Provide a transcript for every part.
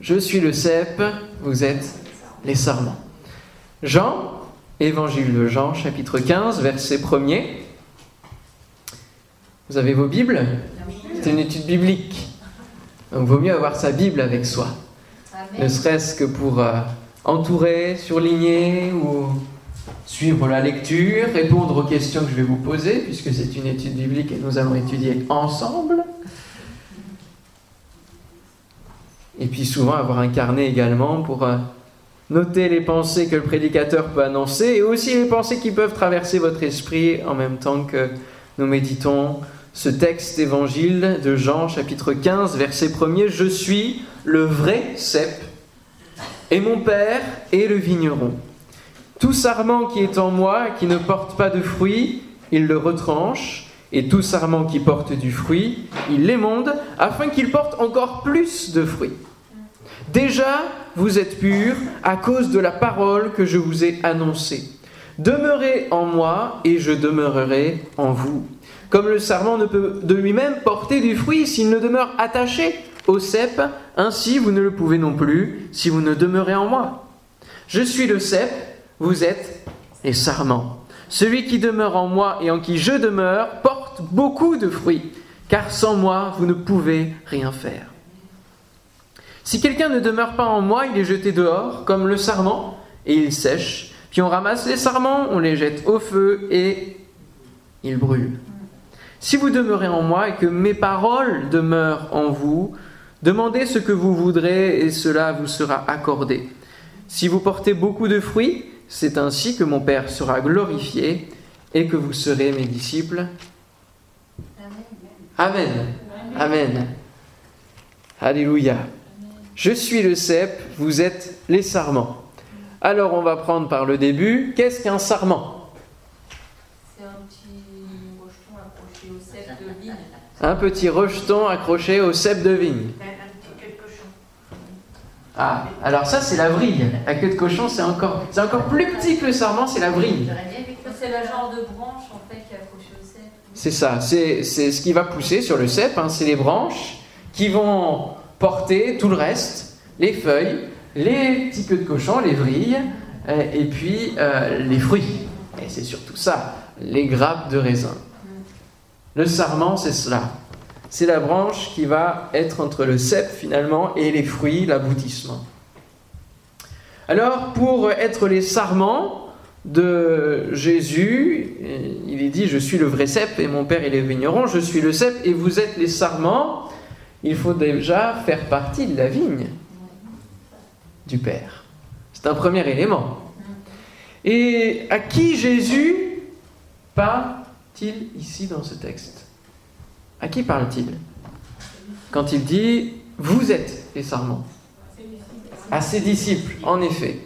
Je suis le cep, vous êtes les sarments. Jean, évangile de Jean, chapitre 15, verset 1er. Vous avez vos Bibles? C'est une étude biblique. Donc, vaut mieux avoir sa Bible avec soi. Ne serait-ce que pour euh, entourer, surligner ou suivre la lecture, répondre aux questions que je vais vous poser, puisque c'est une étude biblique et nous allons étudier ensemble. Et puis souvent avoir un carnet également pour euh, noter les pensées que le prédicateur peut annoncer et aussi les pensées qui peuvent traverser votre esprit en même temps que nous méditons ce texte évangile de Jean chapitre 15 verset 1er Je suis le vrai cep et mon père est le vigneron. Tout sarment qui est en moi qui ne porte pas de fruit, il le retranche et tout sarment qui porte du fruit, il l'émonde afin qu'il porte encore plus de fruits. Déjà, vous êtes purs à cause de la parole que je vous ai annoncée. Demeurez en moi et je demeurerai en vous. Comme le sarment ne peut de lui-même porter du fruit s'il ne demeure attaché au cep, ainsi vous ne le pouvez non plus si vous ne demeurez en moi. Je suis le cep, vous êtes les sarments. Celui qui demeure en moi et en qui je demeure porte beaucoup de fruits, car sans moi vous ne pouvez rien faire. Si quelqu'un ne demeure pas en moi, il est jeté dehors, comme le sarment, et il sèche. Puis on ramasse les sarments, on les jette au feu, et ils brûlent. Si vous demeurez en moi et que mes paroles demeurent en vous, demandez ce que vous voudrez, et cela vous sera accordé. Si vous portez beaucoup de fruits, c'est ainsi que mon Père sera glorifié et que vous serez mes disciples. Amen. Amen. Alléluia. Je suis le cep, vous êtes les sarments. Alors on va prendre par le début. Qu'est-ce qu'un sarment? C'est un petit rejeton accroché au cep de vigne. Un petit rejeton accroché au cep de vigne. Un petit queue de cochon. Ah, alors ça c'est la vrille. La queue de cochon c'est encore, c'est encore plus petit que le sarment, c'est la vrille. C'est le genre de branche en fait qui cep. C'est ça, c'est ce qui va pousser sur le cep, hein, c'est les branches qui vont porter tout le reste, les feuilles, les petits queues de cochon, les vrilles, euh, et puis euh, les fruits. Et c'est surtout ça, les grappes de raisin. Le sarment, c'est cela. C'est la branche qui va être entre le cep finalement et les fruits, l'aboutissement. Alors, pour être les sarments de Jésus, il est dit Je suis le vrai cep et mon père est le vigneron, je suis le cep et vous êtes les sarments. Il faut déjà faire partie de la vigne du Père. C'est un premier élément. Et à qui Jésus parle-t-il ici dans ce texte? À qui parle-t-il? Quand il dit Vous êtes les sarments À ses disciples, en effet.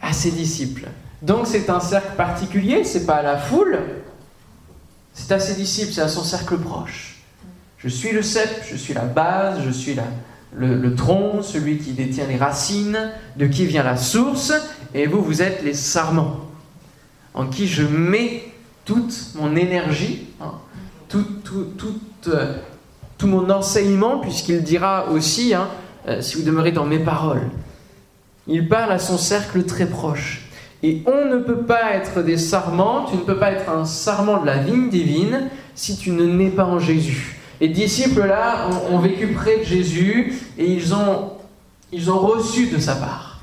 À ses disciples. Donc c'est un cercle particulier, c'est pas à la foule, c'est à ses disciples, c'est à son cercle proche. Je suis le cep, je suis la base, je suis le, tronc, celui qui détient les racines, de qui vient la source, et vous, vous êtes les sarments, en qui je mets toute mon énergie, hein, euh, tout mon enseignement, puisqu'il dira aussi, hein, euh, si vous demeurez dans mes paroles. Il parle à son cercle très proche. Et on ne peut pas être des sarments, tu ne peux pas être un sarment de la vigne divine si tu ne nais pas en Jésus. Les disciples là ont, vécu près de Jésus et ils ont, ils ont reçu de sa part.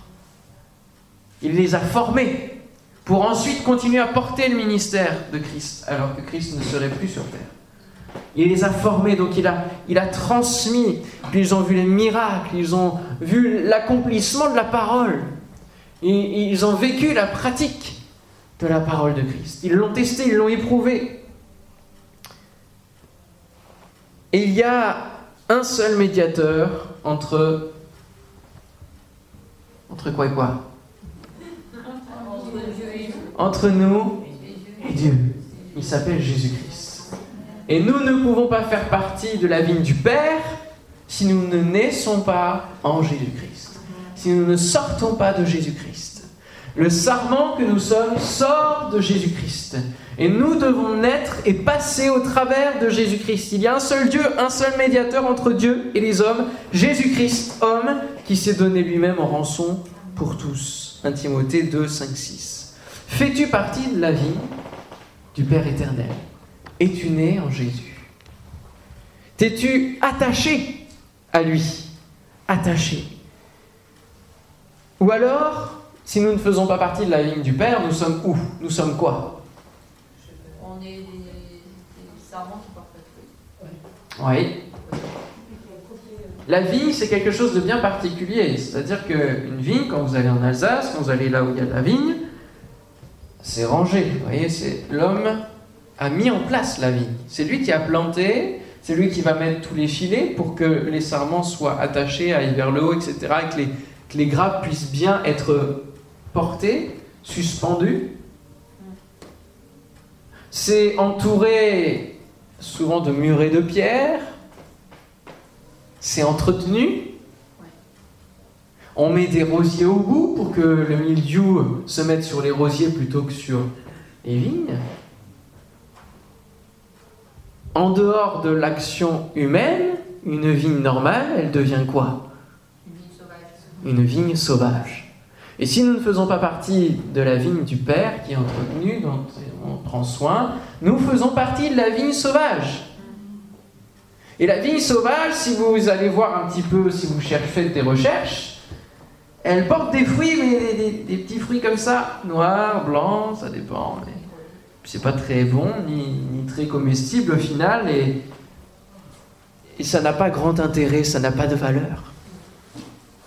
Il les a formés pour ensuite continuer à porter le ministère de Christ alors que Christ ne serait plus sur terre. Il les a formés, donc il a, il a transmis, puis ils ont vu les miracles, ils ont vu l'accomplissement de la parole. Ils ont vécu la pratique de la parole de Christ. Ils l'ont testé, ils l'ont éprouvé. Et il y a un seul médiateur entre entre quoi et quoi? Entre nous et Dieu. Il s'appelle Jésus-Christ. Et nous ne pouvons pas faire partie de la vigne du Père si nous ne naissons pas en Jésus-Christ. Si nous ne sortons pas de Jésus-Christ. Le sarment que nous sommes sort de Jésus-Christ. Et nous devons naître et passer au travers de Jésus-Christ. Il y a un seul Dieu, un seul médiateur entre Dieu et les hommes, Jésus-Christ, homme, qui s'est donné lui-même en rançon pour tous. 1 Timothée 2, 5, 6. Fais-tu partie de la vie du Père éternel? Es-tu né en Jésus? T'es-tu attaché à lui? Attaché. Ou alors, si nous ne faisons pas partie de la ligne du Père, nous sommes où? Nous sommes quoi? On est des, serments qui portent fruits. Oui. La vigne, c'est quelque chose de bien particulier. C'est-à-dire qu'une vigne, quand vous allez en Alsace, quand vous allez là où il y a de la vigne, c'est rangé. Vous voyez, c'est l'homme a mis en place la vigne. C'est lui qui a planté, c'est lui qui va mettre tous les filets pour que les sarments soient attachés, aillent vers le haut, etc. Et que les, les grappes puissent bien être portées, suspendues. C'est entouré souvent de murets de pierre. C'est entretenu. On met des rosiers au bout pour que le mildiou se mette sur les rosiers plutôt que sur les vignes. En dehors de l'action humaine, une vigne normale, elle devient quoi? Une vigne sauvage. Et si nous ne faisons pas partie de la vigne du Père qui est entretenue, dont on prend soin, nous faisons partie de la vigne sauvage. Et la vigne sauvage, si vous allez voir un petit peu, si vous cherchez, des recherches, elle porte des fruits, mais des, petits fruits comme ça, noirs, blancs, ça dépend. mais c'est pas très bon, ni, très comestible au final, et ça n'a pas grand intérêt, ça n'a pas de valeur.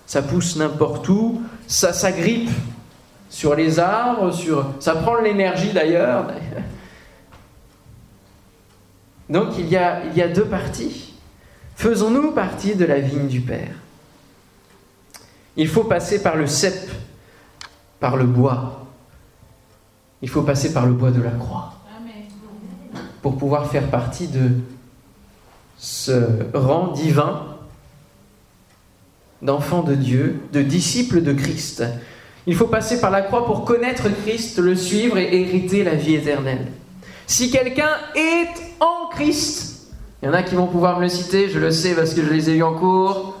Ça pousse n'importe où, ça s'agrippe sur les arbres, sur, ça prend de l'énergie d'ailleurs. Donc il y, a, il y a deux parties. Faisons-nous partie de la vigne du Père Il faut passer par le cep, par le bois. Il faut passer par le bois de la croix pour pouvoir faire partie de ce rang divin d'enfants de Dieu, de disciples de Christ. Il faut passer par la croix pour connaître Christ, le suivre et hériter la vie éternelle. Si quelqu'un est en Christ, il y en a qui vont pouvoir me le citer, je le sais parce que je les ai eus en cours.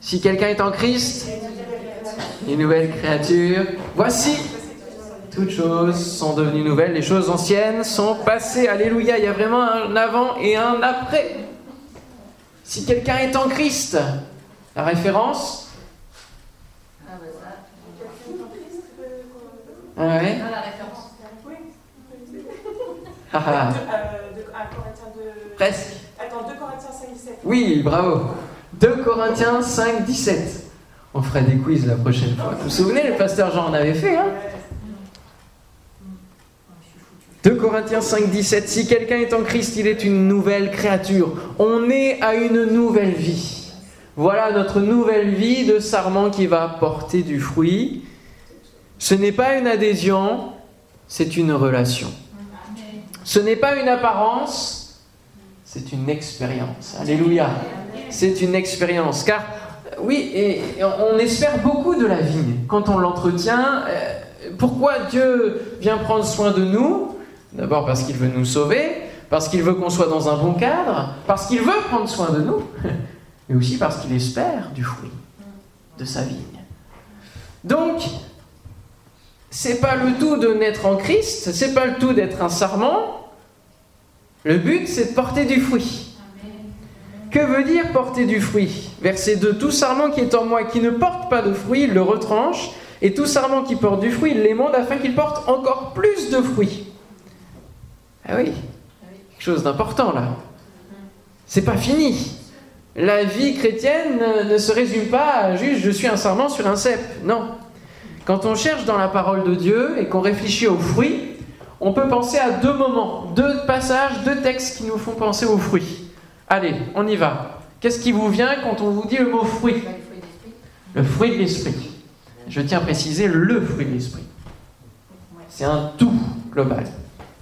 Si quelqu'un est en Christ, une nouvelle créature, voici, toutes choses sont devenues nouvelles, les choses anciennes sont passées. Alléluia, il y a vraiment un avant et un après. Si quelqu'un est en Christ, la référence Ah bah ça. Ah ouais Ah, la référence. Ah ah, Euh, de, à Corinthiens de... Presque. Attends, 2 Corinthiens 5, 17. Oui, bravo. 2 Corinthiens 5, 17. On fera des quiz la prochaine fois. Vous vous souvenez, le pasteur Jean en avait fait, hein? 2 Corinthiens 5, 17. Si quelqu'un est en Christ, il est une nouvelle créature. On est à une nouvelle vie. Voilà notre nouvelle vie de sarment qui va porter du fruit. Ce n'est pas une adhésion, c'est une relation. Ce n'est pas une apparence, c'est une expérience. Alléluia. C'est une expérience. Car, oui, on espère beaucoup de la vigne quand on l'entretient. euh, Pourquoi Dieu vient prendre soin de nous? D'abord parce qu'il veut nous sauver, parce qu'il veut qu'on soit dans un bon cadre, parce qu'il veut prendre soin de nous, mais aussi parce qu'il espère du fruit de sa vigne. Donc, c'est pas le tout de naître en Christ, c'est pas le tout d'être un sarment. Le but, c'est de porter du fruit. Que veut dire porter du fruit? Verset 2 Tout sarment qui est en moi qui ne porte pas de fruit, il le retranche, et tout sarment qui porte du fruit, il l'émonde afin qu'il porte encore plus de fruits. Ah oui, quelque chose d'important là. C'est pas fini. La vie chrétienne ne- se résume pas à juste je suis un sarment sur un cep. Non. Quand on cherche dans la parole de Dieu et qu'on réfléchit aux fruits, on peut penser à deux moments, deux passages, deux textes qui nous font penser aux fruits. Allez, on y va. Qu'est-ce qui vous vient quand on vous dit le mot fruit? Le fruit de l'esprit. Je tiens à préciser le fruit de l'esprit. C'est un tout global.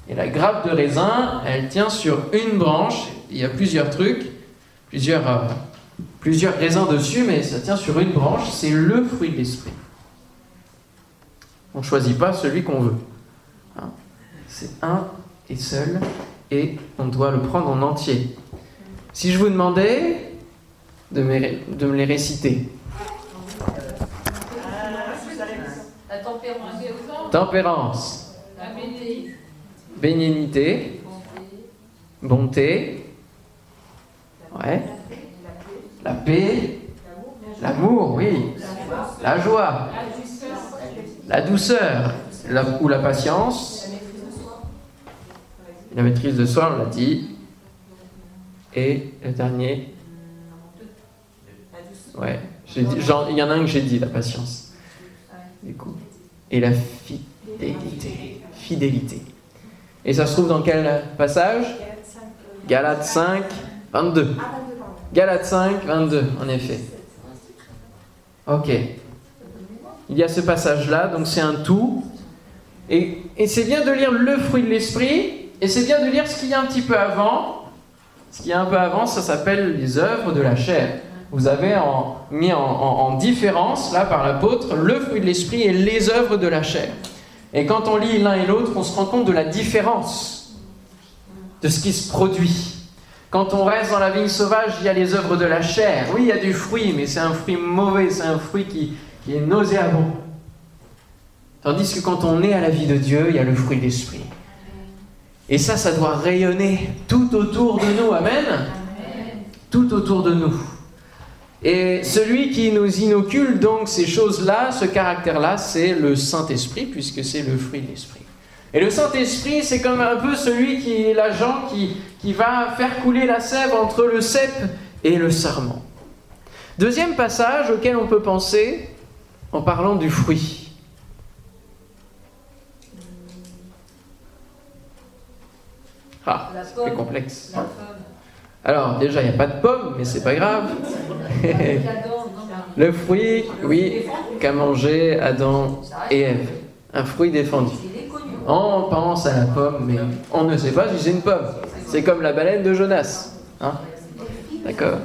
Et la grappe de raisin, elle tient sur une branche. Il y a plusieurs trucs, plusieurs, euh, plusieurs raisins dessus, mais ça tient sur une branche, c'est le fruit de l'esprit. On ne choisit pas celui qu'on veut. Hein. C'est un et seul, et on doit le prendre en entier. Si je vous demandais de me, les réciter. La tempérance. tempérance. Bénignité. Bonté la paix. L'amour, oui. La joie. La douceur. ou la patience. La maîtrise de soi, on l'a dit. Et le dernier. Ouais. il y en a un que j'ai dit, la patience. Du coup. Et la fidélité. Fidélité. Et ça se trouve dans quel passage? Galates 5, 22. Galates 5, 22, en effet. Ok. Il y a ce passage-là, donc c'est un tout. Et, et c'est bien de lire le fruit de l'esprit, et c'est bien de lire ce qu'il y a un petit peu avant. Ce qu'il y a un peu avant, ça s'appelle les œuvres de la chair. Vous avez en, mis en, en différence, là, par l'apôtre, le fruit de l'esprit et les œuvres de la chair. Et quand on lit l'un et l'autre, on se rend compte de la différence de ce qui se produit. Quand on reste dans la vigne sauvage, il y a les œuvres de la chair. Oui, il y a du fruit, mais c'est un fruit mauvais, c'est un fruit qui, qui est nauséabond. Tandis que quand on est à la vie de Dieu, il y a le fruit de l'esprit. Et ça, ça doit rayonner tout autour de nous. Amen. Tout autour de nous. Et celui qui nous inocule donc ces choses-là, ce caractère-là, c'est le Saint-Esprit, puisque c'est le fruit de l'Esprit. Et le Saint-Esprit, c'est comme un peu celui qui est l'agent qui, qui va faire couler la sève entre le cep et le sarment. Deuxième passage auquel on peut penser en parlant du fruit. Ah, c'est complexe. Alors, déjà, il n'y a pas de pomme, mais c'est pas grave. le fruit, oui, qu'a mangé Adam et Ève. Un fruit défendu. On pense à la pomme, mais on ne sait pas si c'est une pomme. C'est comme la baleine de Jonas. Hein D'accord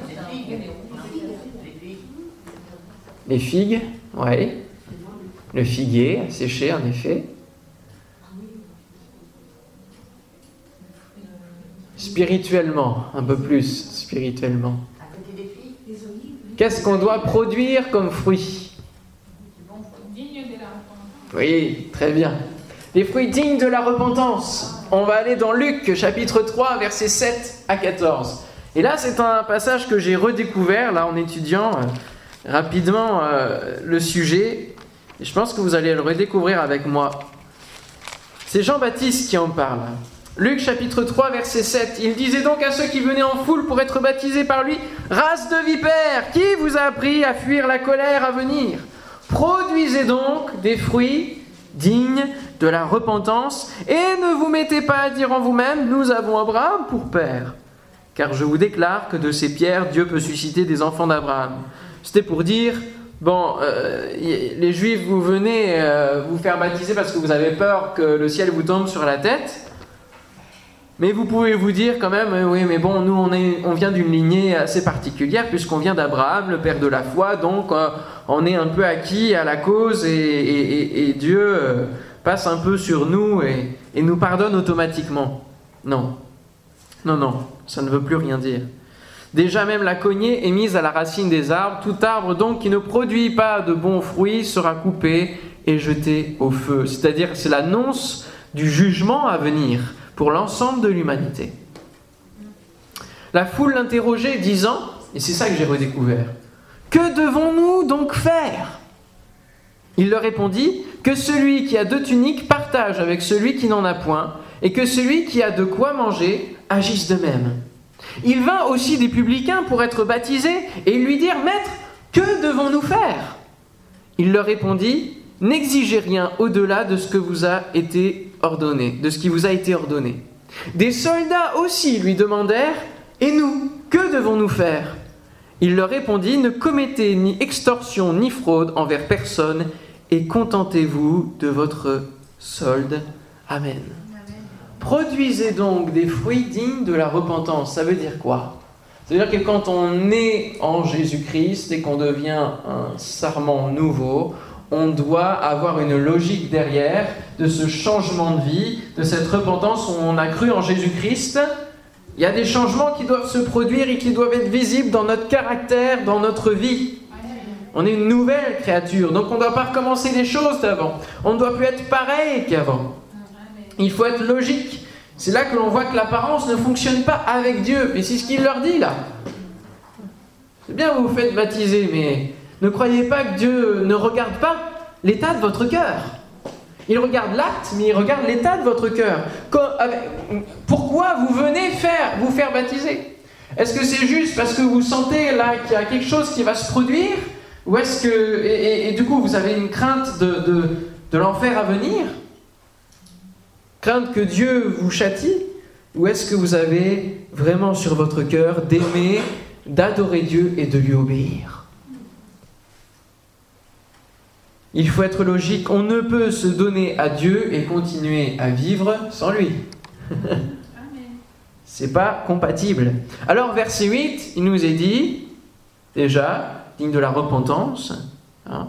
Les figues, oui. Le figuier séché, en effet. Spirituellement, un peu plus spirituellement. Qu'est-ce qu'on doit produire comme fruit? Oui, très bien. Les fruits dignes de la repentance. On va aller dans Luc chapitre 3, versets 7 à 14. Et là, c'est un passage que j'ai redécouvert là en étudiant euh, rapidement euh, le sujet. Et je pense que vous allez le redécouvrir avec moi. C'est Jean-Baptiste qui en parle. Luc chapitre 3 verset 7, il disait donc à ceux qui venaient en foule pour être baptisés par lui, Race de vipères, qui vous a appris à fuir la colère à venir? Produisez donc des fruits dignes de la repentance et ne vous mettez pas à dire en vous-même, nous avons Abraham pour père. Car je vous déclare que de ces pierres, Dieu peut susciter des enfants d'Abraham. C'était pour dire, bon, euh, les juifs, vous venez euh, vous faire baptiser parce que vous avez peur que le ciel vous tombe sur la tête. Mais vous pouvez vous dire quand même, euh, oui, mais bon, nous on, est, on vient d'une lignée assez particulière puisqu'on vient d'Abraham, le père de la foi, donc on est un peu acquis à la cause et, Dieu passe un peu sur nous et, nous pardonne automatiquement. Non, non, non, ça ne veut plus rien dire. Déjà même la cognée est mise à la racine des arbres. Tout arbre donc qui ne produit pas de bons fruits sera coupé et jeté au feu. C'est-à-dire c'est l'annonce du jugement à venir pour l'ensemble de l'humanité. La foule l'interrogeait, disant, et c'est ça que j'ai redécouvert, Que devons-nous donc faire Il leur répondit, Que celui qui a deux tuniques partage avec celui qui n'en a point, et que celui qui a de quoi manger agisse de même. Il vint aussi des publicains pour être baptisés, et lui dirent, Maître, que devons-nous faire? Il leur répondit, N'exigez rien au-delà de ce que vous a été ordonné, de ce qui vous a été ordonné. Des soldats aussi lui demandèrent Et nous, que devons-nous faire? Il leur répondit Ne commettez ni extorsion ni fraude envers personne et contentez-vous de votre solde. Amen. Produisez donc des fruits dignes de la repentance. Ça veut dire quoi? Ça veut dire que quand on est en Jésus-Christ et qu'on devient un sarment nouveau, on doit avoir une logique derrière de ce changement de vie, de cette repentance où on a cru en Jésus-Christ. Il y a des changements qui doivent se produire et qui doivent être visibles dans notre caractère, dans notre vie. On est une nouvelle créature. Donc on ne doit pas recommencer les choses d'avant. On ne doit plus être pareil qu'avant. Il faut être logique. C'est là que l'on voit que l'apparence ne fonctionne pas avec Dieu. Et c'est ce qu'il leur dit là. C'est bien, vous vous faites baptiser, mais ne croyez pas que Dieu ne regarde pas l'état de votre cœur. Il regarde l'acte, mais il regarde l'état de votre cœur. Pourquoi vous venez faire, vous faire baptiser? Est-ce que c'est juste parce que vous sentez là qu'il y a quelque chose qui va se produire Ou est-ce que. Et, du coup, vous avez une crainte de, de l'enfer à venir? Crainte que Dieu vous châtie? Ou est-ce que vous avez vraiment sur votre cœur d'aimer, d'adorer Dieu et de lui obéir? Il faut être logique, on ne peut se donner à Dieu et continuer à vivre sans lui. C'est pas compatible. Alors, verset 8, il nous est dit, déjà, digne de la repentance, hein,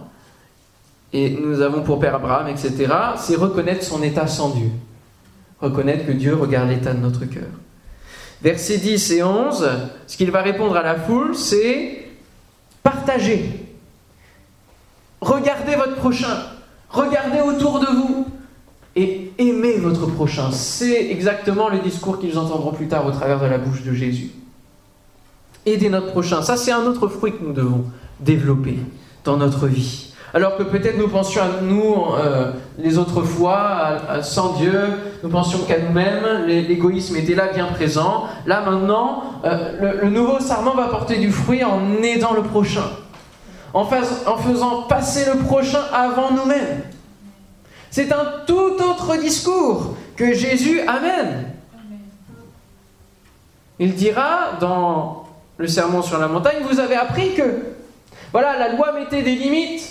et nous avons pour Père Abraham, etc., c'est reconnaître son état sans Dieu. Reconnaître que Dieu regarde l'état de notre cœur. Versets 10 et 11, ce qu'il va répondre à la foule, c'est partager Regardez votre prochain. Regardez autour de vous. Et aimez votre prochain. C'est exactement le discours qu'ils entendront plus tard au travers de la bouche de Jésus. Aidez notre prochain. Ça, c'est un autre fruit que nous devons développer dans notre vie. Alors que peut-être nous pensions à nous euh, les autres fois, sans Dieu, nous pensions qu'à nous-mêmes, l'égoïsme était là bien présent. Là maintenant, euh, le, le nouveau sarment va porter du fruit en aidant le prochain en, faisant passer le prochain avant nous-mêmes. C'est un tout autre discours que Jésus amène. Il dira dans le sermon sur la montagne, vous avez appris que, voilà, la loi mettait des limites.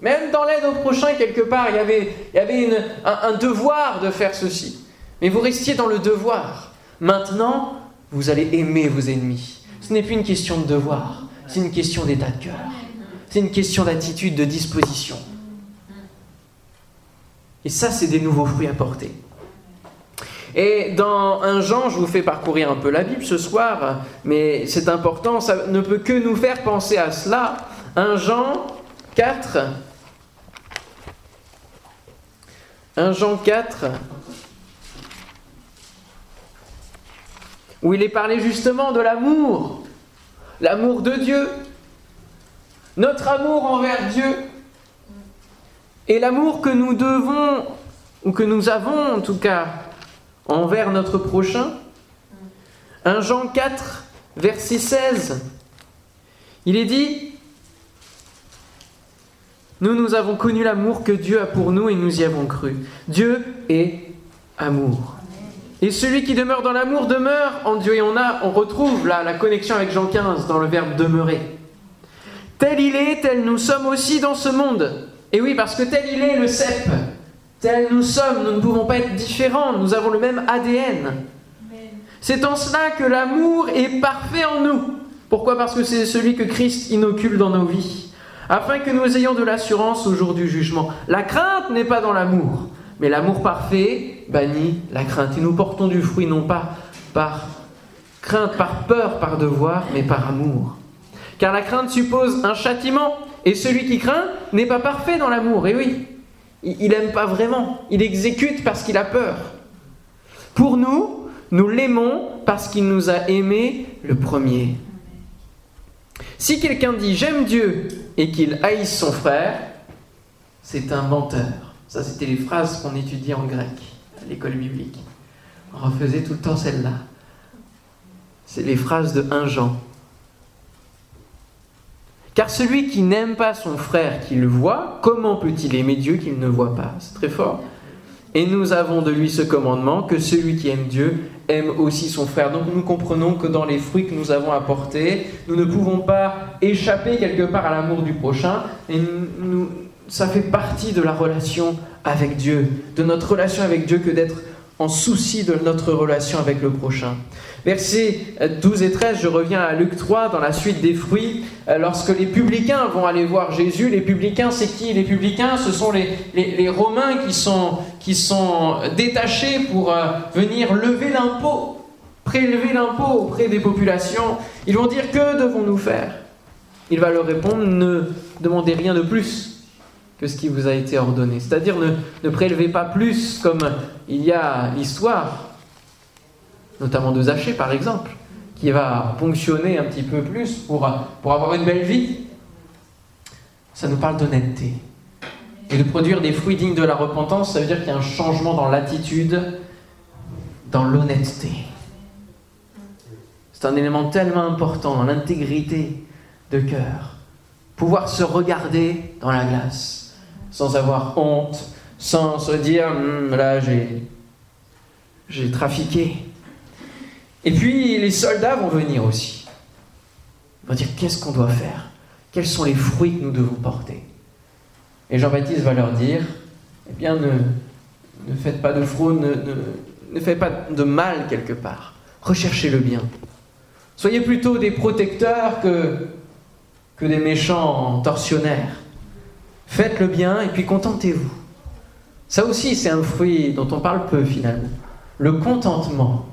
Même dans l'aide au prochain, quelque part, il y avait, il y avait un devoir de faire ceci. Mais vous restiez dans le devoir. Maintenant, vous allez aimer vos ennemis. Ce n'est plus une question de devoir, c'est une question d'état de cœur. C'est une question d'attitude, de disposition. Et ça, c'est des nouveaux fruits à porter. Et dans un Jean, je vous fais parcourir un peu la Bible ce soir, mais c'est important, ça ne peut que nous faire penser à cela. Un Jean 4. Un Jean 4. Où il est parlé justement de l'amour. L'amour de Dieu. Notre amour envers Dieu et l'amour que nous devons, ou que nous avons en tout cas, envers notre prochain. 1 Jean 4, verset 16, il est dit, nous, nous avons connu l'amour que Dieu a pour nous et nous y avons cru. Dieu est amour. Et celui qui demeure dans l'amour demeure en Dieu. Et on, a, on retrouve là la connexion avec Jean 15 dans le verbe demeurer. Tel il est, tel nous sommes aussi dans ce monde. Et oui, parce que tel il est le cep, tel nous sommes, nous ne pouvons pas être différents, nous avons le même ADN. C'est en cela que l'amour est parfait en nous. Pourquoi? Parce que c'est celui que Christ inocule dans nos vies, afin que nous ayons de l'assurance au jour du jugement. La crainte n'est pas dans l'amour, mais l'amour parfait bannit la crainte. Et nous portons du fruit non pas par crainte, par peur, par devoir, mais par amour car la crainte suppose un châtiment, et celui qui craint n'est pas parfait dans l'amour. Et oui, il n'aime pas vraiment, il exécute parce qu'il a peur. Pour nous, nous l'aimons parce qu'il nous a aimés le premier. Si quelqu'un dit j'aime Dieu et qu'il haïsse son frère, c'est un menteur. Ça, c'était les phrases qu'on étudiait en grec à l'école biblique. On refaisait tout le temps celle-là. C'est les phrases de 1 Jean. Car celui qui n'aime pas son frère qu'il voit, comment peut-il aimer Dieu qu'il ne voit pas? C'est très fort. Et nous avons de lui ce commandement, que celui qui aime Dieu aime aussi son frère. Donc nous comprenons que dans les fruits que nous avons apportés, nous ne pouvons pas échapper quelque part à l'amour du prochain. Et ça fait partie de la relation avec Dieu, de notre relation avec Dieu que d'être en souci de notre relation avec le prochain. Versets 12 et 13, je reviens à Luc 3 dans la suite des fruits. Euh, lorsque les publicains vont aller voir Jésus, les publicains, c'est qui Les publicains, ce sont les, Romains qui sont, qui sont détachés pour euh, venir lever l'impôt, prélever l'impôt auprès des populations. Ils vont dire, que devons-nous faire? Il va leur répondre ne demandez rien de plus que ce qui vous a été ordonné. C'est-à-dire ne, ne prélevez pas plus comme il y a l'histoire, notamment de Zachée par exemple, qui va ponctionner un petit peu plus pour, pour avoir une belle vie. Ça nous parle d'honnêteté. Et de produire des fruits dignes de la repentance, ça veut dire qu'il y a un changement dans l'attitude, dans l'honnêteté. C'est un élément tellement important dans l'intégrité de cœur. Pouvoir se regarder dans la glace sans avoir honte, sans se dire hum, là j'ai j'ai trafiqué. Et puis les soldats vont venir aussi. Ils vont dire qu'est-ce qu'on doit faire? Quels sont les fruits que nous devons porter? Et Jean-Baptiste va leur dire eh bien ne, faites pas de fraude, ne faites pas de mal quelque part. Recherchez le bien. Soyez plutôt des protecteurs que, que des méchants tortionnaires. Faites le bien et puis contentez-vous. Ça aussi, c'est un fruit dont on parle peu finalement. Le contentement.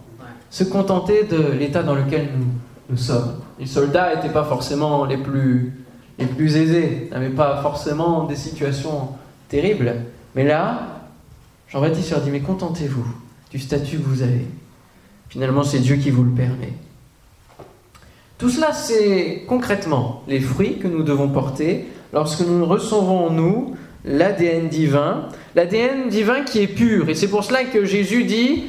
Se contenter de l'état dans lequel nous, nous sommes. Les soldats n'étaient pas forcément les plus, les plus aisés, n'avaient pas forcément des situations terribles. Mais là, Jean-Baptiste leur dit, mais contentez-vous du statut que vous avez. Finalement, c'est Dieu qui vous le permet. Tout cela, c'est concrètement les fruits que nous devons porter lorsque nous recevons en nous l'ADN divin, l'ADN divin qui est pur. Et c'est pour cela que Jésus dit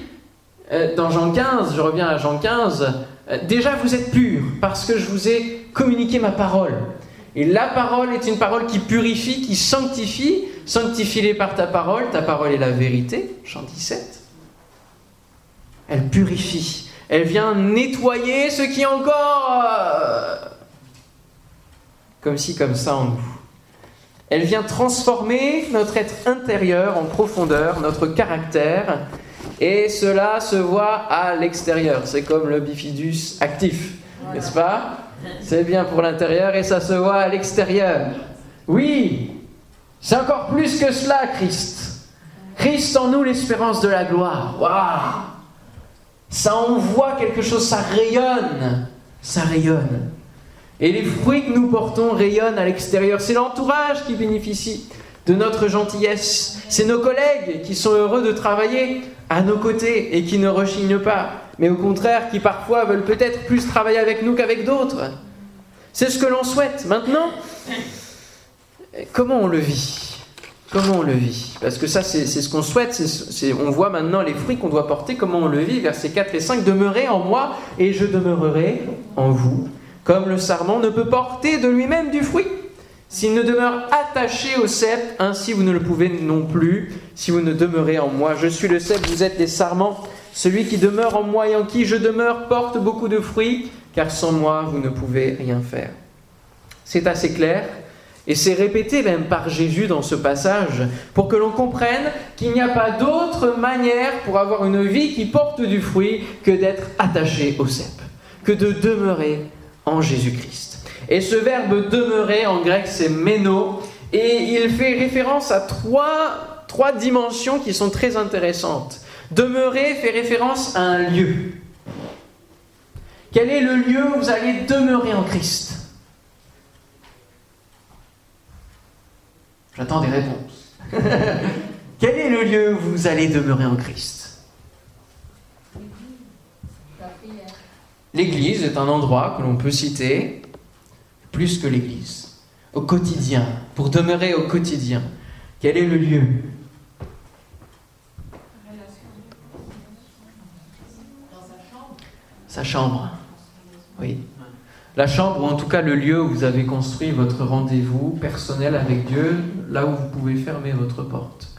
dans Jean 15, je reviens à Jean 15, euh, déjà vous êtes purs parce que je vous ai communiqué ma parole. Et la parole est une parole qui purifie, qui sanctifie. Sanctifie-les par ta parole, ta parole est la vérité, Jean 17. Elle purifie. Elle vient nettoyer ce qui est encore euh, comme ci, comme ça en nous. Elle vient transformer notre être intérieur en profondeur, notre caractère, et cela se voit à l'extérieur. C'est comme le bifidus actif, n'est-ce pas? C'est bien pour l'intérieur et ça se voit à l'extérieur. Oui, c'est encore plus que cela, Christ. Christ en nous, l'espérance de la gloire. Waouh Ça envoie quelque chose, ça rayonne. Ça rayonne. Et les fruits que nous portons rayonnent à l'extérieur. C'est l'entourage qui bénéficie de notre gentillesse. C'est nos collègues qui sont heureux de travailler à nos côtés et qui ne rechignent pas, mais au contraire qui parfois veulent peut-être plus travailler avec nous qu'avec d'autres. C'est ce que l'on souhaite. Maintenant, comment on le vit? Comment on le vit? Parce que ça, c'est ce qu'on souhaite. on voit maintenant les fruits qu'on doit porter, comment on le vit. Versets 4 et 5. Demeurez en moi et je demeurerai en vous comme le sarment ne peut porter de lui-même du fruit. S'il ne demeure attaché au cep, ainsi vous ne le pouvez non plus si vous ne demeurez en moi. Je suis le cep, vous êtes les sarments. Celui qui demeure en moi et en qui je demeure porte beaucoup de fruits, car sans moi vous ne pouvez rien faire. C'est assez clair, et c'est répété même par Jésus dans ce passage, pour que l'on comprenne qu'il n'y a pas d'autre manière pour avoir une vie qui porte du fruit que d'être attaché au cep, que de demeurer en Jésus-Christ. Et ce verbe demeurer en grec c'est meno et il fait référence à trois, trois dimensions qui sont très intéressantes. Demeurer fait référence à un lieu. Quel est le lieu où vous allez demeurer en Christ? J'attends des réponses. Quel est le lieu où vous allez demeurer en Christ? L'Église est un endroit que l'on peut citer plus que l'Église, au quotidien, pour demeurer au quotidien. Quel est le lieu? Sa chambre. Oui. La chambre, ou en tout cas le lieu où vous avez construit votre rendez-vous personnel avec Dieu, là où vous pouvez fermer votre porte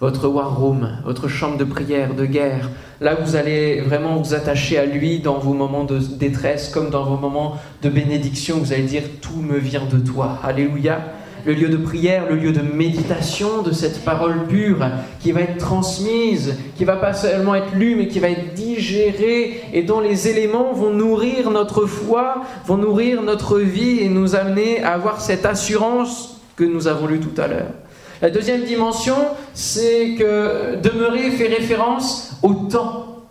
votre war room, votre chambre de prière, de guerre, là vous allez vraiment vous attacher à lui dans vos moments de détresse, comme dans vos moments de bénédiction, vous allez dire tout me vient de toi. Alléluia. Le lieu de prière, le lieu de méditation de cette parole pure qui va être transmise, qui va pas seulement être lue, mais qui va être digérée et dont les éléments vont nourrir notre foi, vont nourrir notre vie et nous amener à avoir cette assurance que nous avons lue tout à l'heure. La deuxième dimension, c'est que demeurer fait référence au temps.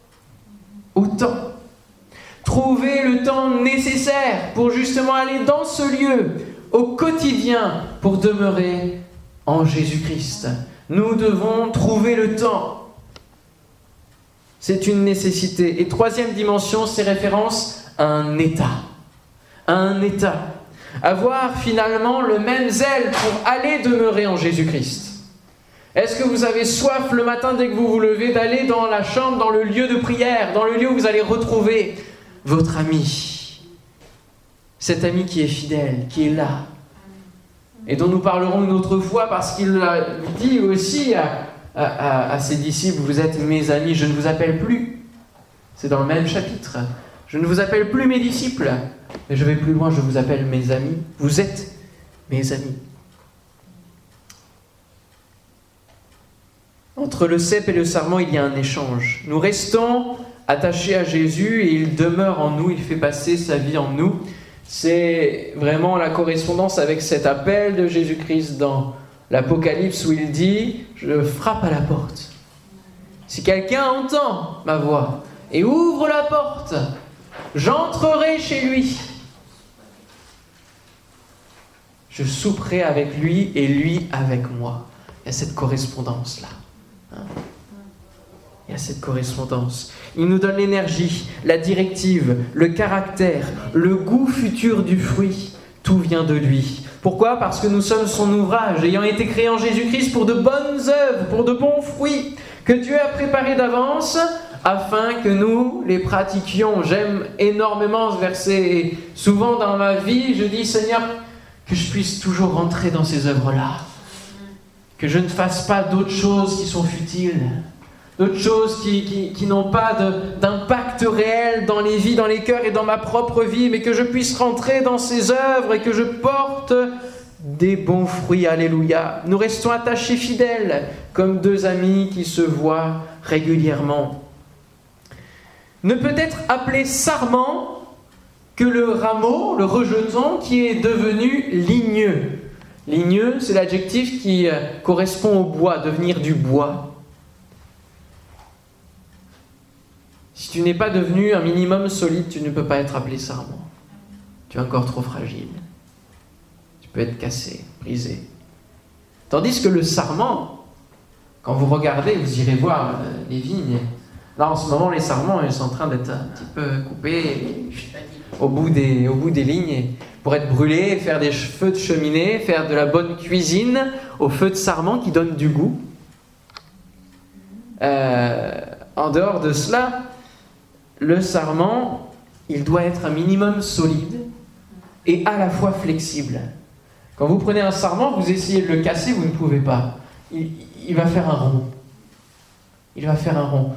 Au temps. trouver le temps nécessaire pour justement aller dans ce lieu au quotidien pour demeurer en Jésus-Christ. Nous devons trouver le temps. C'est une nécessité. Et troisième dimension, c'est référence à un état. À un état. Avoir finalement le même zèle pour aller demeurer en Jésus-Christ. Est-ce que vous avez soif le matin dès que vous vous levez d'aller dans la chambre, dans le lieu de prière, dans le lieu où vous allez retrouver votre ami? Cet ami qui est fidèle, qui est là, et dont nous parlerons une autre fois parce qu'il dit aussi à, ses disciples, vous êtes mes amis, je ne vous appelle plus. C'est dans le même chapitre. Je ne vous appelle plus mes disciples, mais je vais plus loin, je vous appelle mes amis. Vous êtes mes amis. Entre le cep et le sarment, il y a un échange. Nous restons attachés à Jésus et il demeure en nous, il fait passer sa vie en nous. C'est vraiment la correspondance avec cet appel de Jésus-Christ dans l'Apocalypse où il dit, je frappe à la porte. Si quelqu'un entend ma voix et ouvre la porte, j'entrerai chez lui. Je souperai avec lui et lui avec moi. Il y a cette correspondance-là. Hein il y a cette correspondance. Il nous donne l'énergie, la directive, le caractère, le goût futur du fruit. Tout vient de lui. Pourquoi? Parce que nous sommes son ouvrage, ayant été créé en Jésus-Christ pour de bonnes œuvres, pour de bons fruits, que Dieu a préparés d'avance afin que nous les pratiquions. J'aime énormément ce verset et souvent dans ma vie, je dis Seigneur, que je puisse toujours rentrer dans ces œuvres-là. Que je ne fasse pas d'autres choses qui sont futiles d'autres choses qui, qui, n'ont pas d'impact réel dans les vies, dans les cœurs et dans ma propre vie, mais que je puisse rentrer dans ces œuvres et que je porte des bons fruits. Alléluia. Nous restons attachés fidèles comme deux amis qui se voient régulièrement. Ne peut être appelé sarment que le rameau, le rejeton, qui est devenu ligneux. Ligneux, c'est l'adjectif qui euh, correspond au bois, devenir du bois. Si tu n'es pas devenu un minimum solide, tu ne peux pas être appelé sarment. Tu es encore trop fragile. Tu peux être cassé, brisé. Tandis que le sarment, quand vous regardez, vous irez voir euh, les vignes. Là, en ce moment, les sarments, ils sont en train d'être un petit peu coupés au bout des, lignes pour être brûlés, faire des feux de cheminée, faire de la bonne cuisine au feu de sarment qui donne du goût. Euh, en dehors de cela, le sarment, il doit être un minimum solide et à la fois flexible. Quand vous prenez un sarment, vous essayez de le casser, vous ne pouvez pas. Il, va faire un rond. Il va faire un rond.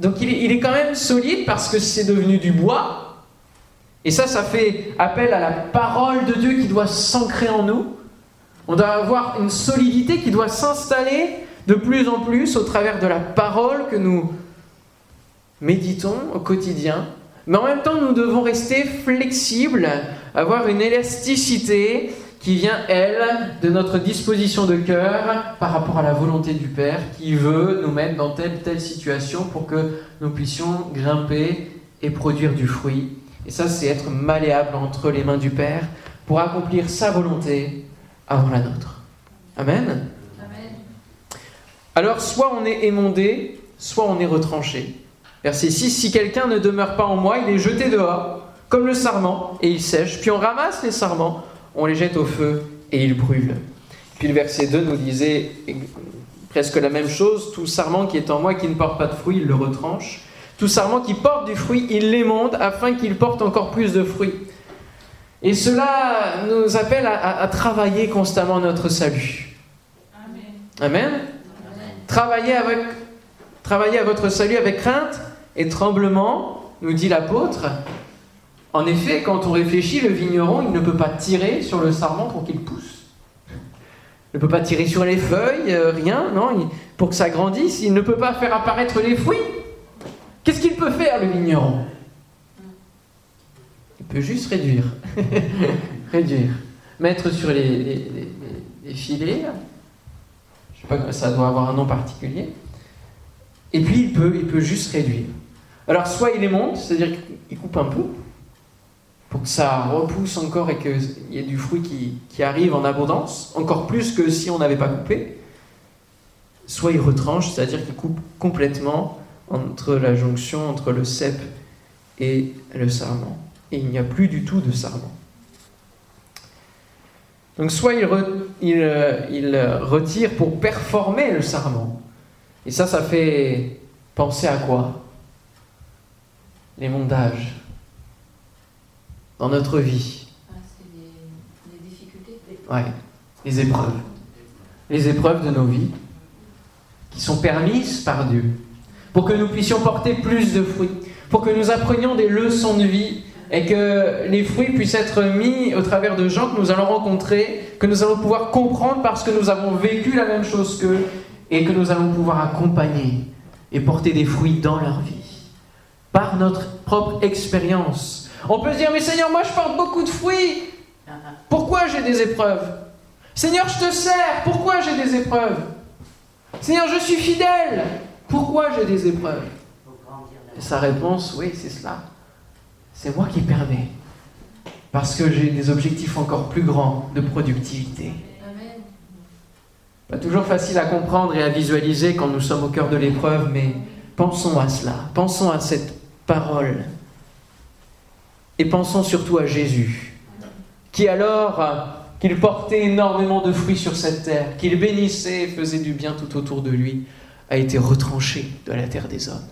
Donc il est, quand même solide parce que c'est devenu du bois. Et ça, ça fait appel à la parole de Dieu qui doit s'ancrer en nous. On doit avoir une solidité qui doit s'installer de plus en plus au travers de la parole que nous méditons au quotidien, mais en même temps nous devons rester flexibles, avoir une élasticité qui vient, elle, de notre disposition de cœur par rapport à la volonté du Père qui veut nous mettre dans telle telle situation pour que nous puissions grimper et produire du fruit. Et ça, c'est être malléable entre les mains du Père pour accomplir sa volonté avant la nôtre. Amen. Amen. Alors, soit on est émondé, soit on est retranché. Verset 6, si quelqu'un ne demeure pas en moi, il est jeté dehors, comme le sarment, et il sèche. Puis on ramasse les sarments, on les jette au feu, et ils brûlent. Puis le verset 2 nous disait presque la même chose, tout sarment qui est en moi, qui ne porte pas de fruit, il le retranche. Tout sarment qui porte du fruit, il l'émonde, afin qu'il porte encore plus de fruits. Et cela nous appelle à, travailler constamment notre salut. Amen. Amen. Travailler avec travailler à votre salut avec crainte et tremblement, nous dit l'apôtre. En effet, quand on réfléchit, le vigneron, il ne peut pas tirer sur le sarment pour qu'il pousse. Il ne peut pas tirer sur les feuilles, euh, rien, non Pour que ça grandisse, il ne peut pas faire apparaître les fruits. Qu'est-ce qu'il peut faire, le vigneron? Il peut juste réduire. réduire. Mettre sur les, les filets, je sais pas, ça doit avoir un nom particulier. Et puis il peut, il peut juste réduire. Alors soit il les monte, c'est-à-dire qu'il coupe un peu, pour que ça repousse encore et qu'il y ait du fruit qui, arrive en abondance, encore plus que si on n'avait pas coupé. Soit il retranche, c'est-à-dire qu'il coupe complètement entre la jonction entre le cep et le sarment. Et il n'y a plus du tout de sarment. Donc soit il, il, euh, il, retire pour performer le sarment. Et ça, ça fait penser à quoi? Les mondages dans notre vie. Ah, c'est les, les, difficultés. Ouais, les épreuves. Les épreuves de nos vies qui sont permises par Dieu pour que nous puissions porter plus de fruits, pour que nous apprenions des leçons de vie et que les fruits puissent être mis au travers de gens que nous allons rencontrer, que nous allons pouvoir comprendre parce que nous avons vécu la même chose qu'eux et que nous allons pouvoir accompagner et porter des fruits dans leur vie par notre propre expérience. On peut se dire, mais Seigneur, moi je porte beaucoup de fruits. Pourquoi j'ai des épreuves? Seigneur, je te sers. Pourquoi j'ai des épreuves? Seigneur, je suis fidèle. Pourquoi j'ai des épreuves? Et sa réponse, oui, c'est cela. C'est moi qui permets. Parce que j'ai des objectifs encore plus grands de productivité. Pas toujours facile à comprendre et à visualiser quand nous sommes au cœur de l'épreuve, mais pensons à cela. Pensons à cette parole. Et pensons surtout à Jésus, qui alors qu'il portait énormément de fruits sur cette terre, qu'il bénissait et faisait du bien tout autour de lui, a été retranché de la terre des hommes,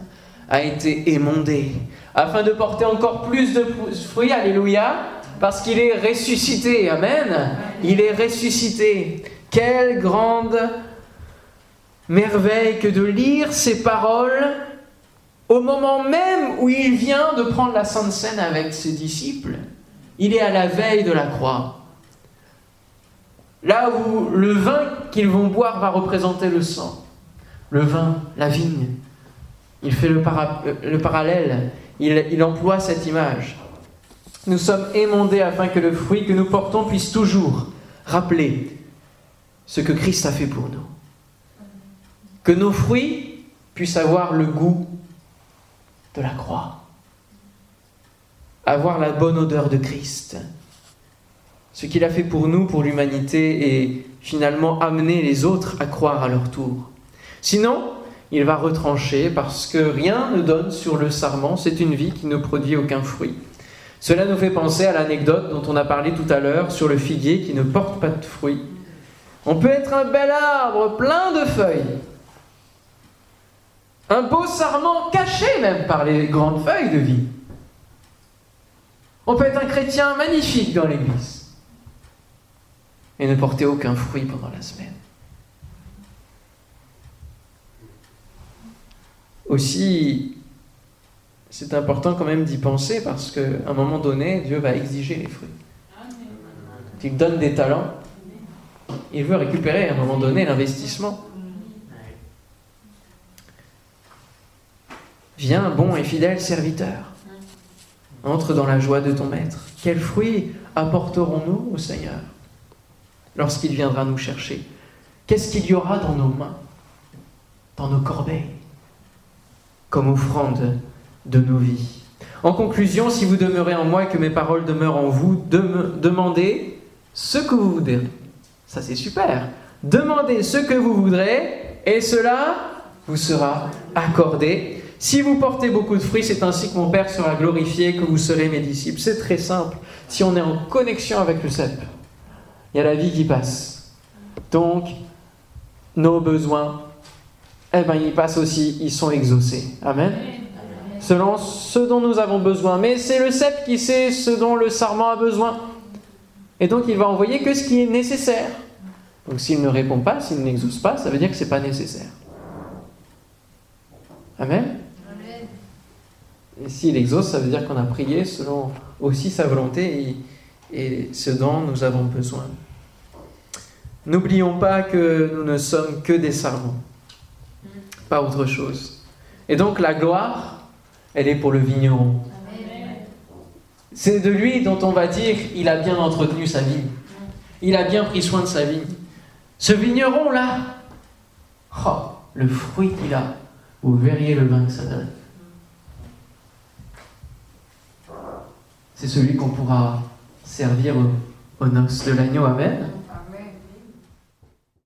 a été émondé, afin de porter encore plus de fruits, alléluia, parce qu'il est ressuscité, amen, il est ressuscité. Quelle grande merveille que de lire ces paroles au moment même où il vient de prendre la Sainte Seine avec ses disciples. Il est à la veille de la croix. Là où le vin qu'ils vont boire va représenter le sang le vin, la vigne. Il fait le, parallèle, il, emploie cette image. Nous sommes émondés afin que le fruit que nous portons puisse toujours rappeler ce que Christ a fait pour nous. Que nos fruits puissent avoir le goût de la croix, avoir la bonne odeur de Christ. Ce qu'il a fait pour nous, pour l'humanité, et finalement amener les autres à croire à leur tour. Sinon, il va retrancher parce que rien ne donne sur le sarment, c'est une vie qui ne produit aucun fruit. Cela nous fait penser à l'anecdote dont on a parlé tout à l'heure sur le figuier qui ne porte pas de fruits. On peut être un bel arbre plein de feuilles, un beau sarment caché même par les grandes feuilles de vie. On peut être un chrétien magnifique dans l'église et ne porter aucun fruit pendant la semaine. aussi, c'est important quand même d'y penser parce qu'à un moment donné, Dieu va exiger les fruits. Il donne des talents, il veut récupérer à un moment donné l'investissement. Viens, bon et fidèle serviteur, entre dans la joie de ton maître. Quels fruits apporterons-nous au Seigneur lorsqu'il viendra nous chercher? Qu'est-ce qu'il y aura dans nos mains, dans nos corbeilles comme offrande de nos vies? En conclusion, si vous demeurez en moi et que mes paroles demeurent en vous, demandez ce que vous voudrez. Ça c'est super. Demandez ce que vous voudrez et cela vous sera accordé. Si vous portez beaucoup de fruits, c'est ainsi que mon Père sera glorifié, que vous serez mes disciples. C'est très simple. Si on est en connexion avec le cep, il y a la vie qui passe. Donc, nos besoins eh bien, ils passent aussi, ils sont exaucés. Amen. Selon ce dont nous avons besoin. Mais c'est le cep qui sait ce dont le sarment a besoin. Et donc, il va envoyer que ce qui est nécessaire. Donc, s'il ne répond pas, s'il n'exauce pas, ça veut dire que ce n'est pas nécessaire. Amen. Et s'il exauce, ça veut dire qu'on a prié selon aussi sa volonté et, ce dont nous avons besoin. N'oublions pas que nous ne sommes que des sarments pas autre chose. Et donc la gloire, elle est pour le vigneron. C'est de lui dont on va dire il a bien entretenu sa vie. Il a bien pris soin de sa vie. Ce vigneron-là, oh, le fruit qu'il a, vous verriez le vin que ça donne. C'est celui qu'on pourra servir aux, noces de l'agneau. Amen.